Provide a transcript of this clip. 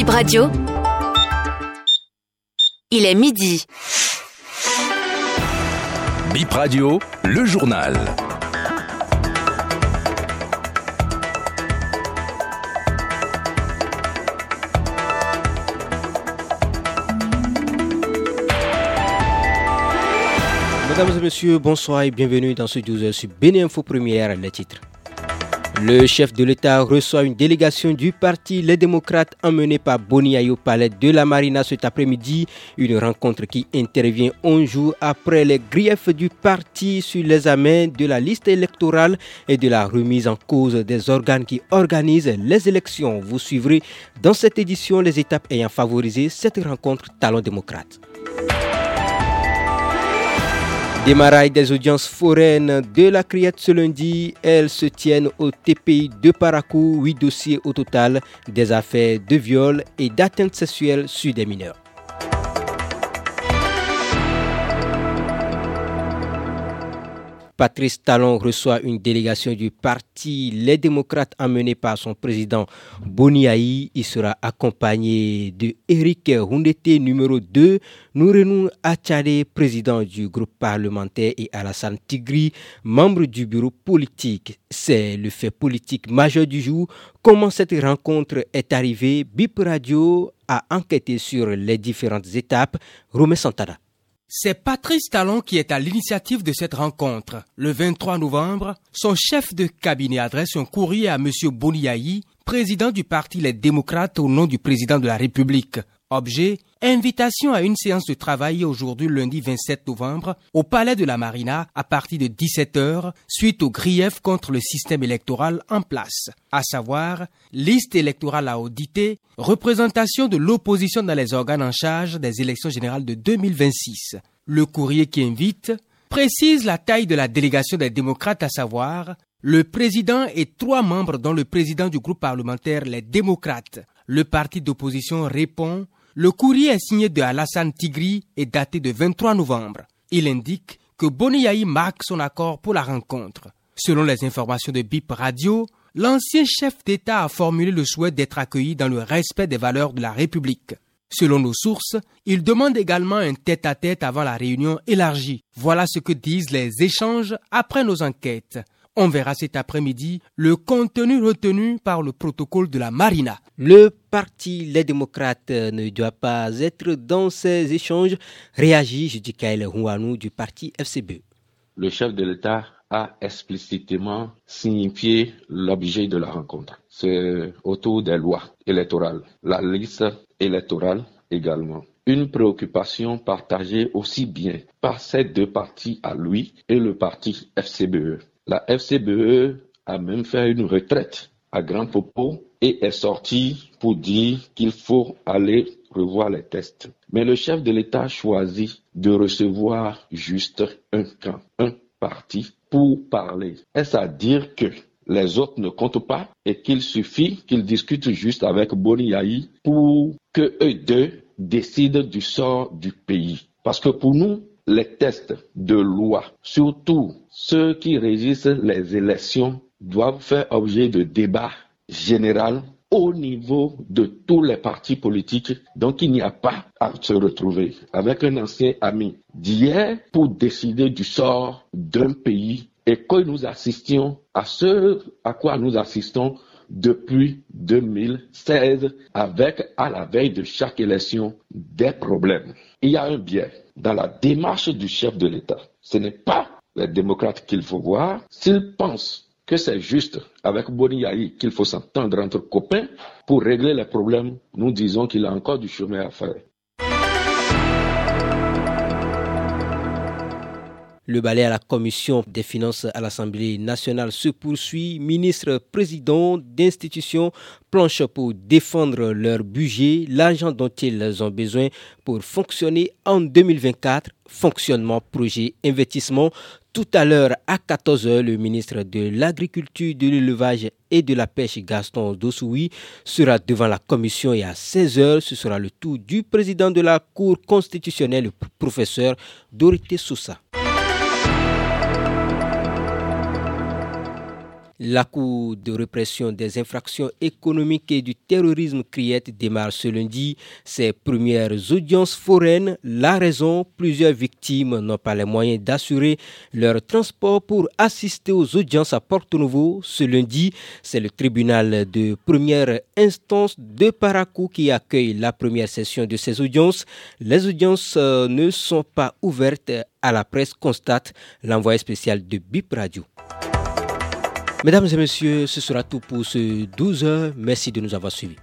Bip Radio. Il est midi. Bip Radio, le journal. Mesdames et messieurs, bonsoir et bienvenue dans ce 12h sur Bénin Info Première, les titres. Le chef de l'État reçoit une délégation du parti Les Démocrates emmenée par Boni au palais de la Marina cet après-midi. Une rencontre qui intervient un jour après les griefs du parti sur l'examen de la liste électorale et de la remise en cause des organes qui organisent les élections. Vous suivrez dans cette édition les étapes ayant favorisé cette rencontre Talon démocrate. Démarrage des audiences foraines de la Criette ce lundi. Elles se tiennent au TPI de Paracou. Huit dossiers au total, des affaires de viol et d'atteinte sexuelle sur des mineurs. Patrice Talon reçoit une délégation du parti Les Démocrates emmenée par son président Boniaï. Il sera accompagné de Eric Hundete, numéro 2, Nourenou Achade, président du groupe parlementaire, et Alassane Tigri, membre du bureau politique. C'est le fait politique majeur du jour. Comment cette rencontre est arrivée? BIP Radio a enquêté sur les différentes étapes. Romé Santana. C'est Patrice Talon qui est à l'initiative de cette rencontre. Le 23 novembre, son chef de cabinet adresse un courrier à M. Boniaï, président du parti Les Démocrates au nom du président de la République. Objet, invitation à une séance de travail aujourd'hui lundi 27 novembre au Palais de la Marina à partir de 17h suite au grief contre le système électoral en place, à savoir liste électorale à auditer, représentation de l'opposition dans les organes en charge des élections générales de 2026. Le courrier qui invite précise la taille de la délégation des démocrates à savoir le président et trois membres dont le président du groupe parlementaire les démocrates. Le parti d'opposition répond le courrier est signé de Alassane Tigri et daté de 23 novembre. Il indique que Boniaï marque son accord pour la rencontre. Selon les informations de BIP Radio, l'ancien chef d'État a formulé le souhait d'être accueilli dans le respect des valeurs de la République. Selon nos sources, il demande également un tête-à-tête avant la réunion élargie. Voilà ce que disent les échanges après nos enquêtes. On verra cet après-midi le contenu retenu par le protocole de la Marina. Le parti Les Démocrates ne doit pas être dans ces échanges, réagit Judikael Houanou du parti FCB. Le chef de l'État a explicitement signifié l'objet de la rencontre. C'est autour des lois électorales, la liste électorale également. Une préoccupation partagée aussi bien par ces deux partis à lui et le parti FCBE. La FCBE a même fait une retraite à grand propos et est sortie pour dire qu'il faut aller revoir les tests. Mais le chef de l'État choisit de recevoir juste un camp, un parti pour parler. Est-ce à dire que les autres ne comptent pas et qu'il suffit qu'ils discutent juste avec Boni pour que eux deux décident du sort du pays? Parce que pour nous, les tests de loi, surtout ceux qui régissent les élections, doivent faire objet de débat général au niveau de tous les partis politiques. Donc il n'y a pas à se retrouver avec un ancien ami d'hier pour décider du sort d'un pays et que nous assistions à ce à quoi nous assistons depuis 2016 avec à la veille de chaque élection des problèmes. Il y a un biais dans la démarche du chef de l'État. Ce n'est pas les démocrates qu'il faut voir. S'ils pensent que c'est juste avec Boni qu'il faut s'entendre entre copains pour régler les problèmes, nous disons qu'il a encore du chemin à faire. Le balai à la commission des finances à l'Assemblée nationale se poursuit. Ministre, président d'institutions planchent pour défendre leur budget, l'argent dont ils ont besoin pour fonctionner en 2024. Fonctionnement, projet, investissement. Tout à l'heure, à 14h, le ministre de l'Agriculture, de l'Élevage et de la Pêche, Gaston Dossoui, sera devant la commission et à 16h, ce sera le tour du président de la Cour constitutionnelle, le professeur Dorité Sousa. La Cour de répression des infractions économiques et du terrorisme Criette démarre ce lundi ses premières audiences foraines. La raison, plusieurs victimes n'ont pas les moyens d'assurer leur transport pour assister aux audiences à Porto Novo. Ce lundi, c'est le tribunal de première instance de Paracou qui accueille la première session de ces audiences. Les audiences euh, ne sont pas ouvertes à la presse, constate l'envoyé spécial de BIP Radio. Mesdames et messieurs, ce sera tout pour ce 12 heures. Merci de nous avoir suivis.